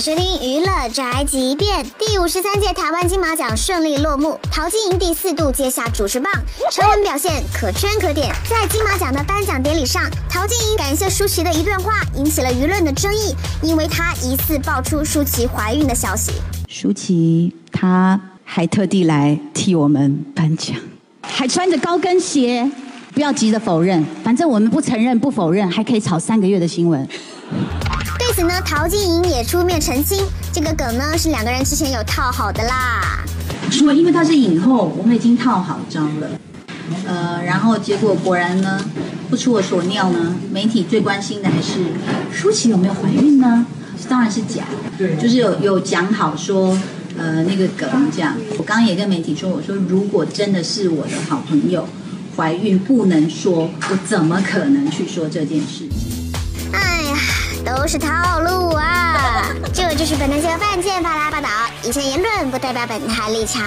收听《娱乐宅急便》。第五十三届台湾金马奖顺利落幕，陶晶莹第四度接下主持棒，成文表现可圈可点。在金马奖的颁奖典礼上，陶晶莹感谢舒淇的一段话引起了舆论的争议，因为她疑似爆出舒淇怀孕的消息。舒淇她还特地来替我们颁奖，还穿着高跟鞋。不要急着否认，反正我们不承认、不否认，还可以炒三个月的新闻。对此呢，陶晶莹也出面澄清，这个梗呢是两个人之前有套好的啦。说因为她是影后，我们已经套好招了。呃，然后结果果然呢，不出我所料呢，媒体最关心的还是舒淇有没有怀孕呢？当然是假，对，就是有有讲好说，呃，那个梗这样。我刚刚也跟媒体说，我说如果真的是我的好朋友。怀孕不能说，我怎么可能去说这件事？哎呀，都是套路啊！这就是本台新闻范件发来报道，以上言论不代表本台立场。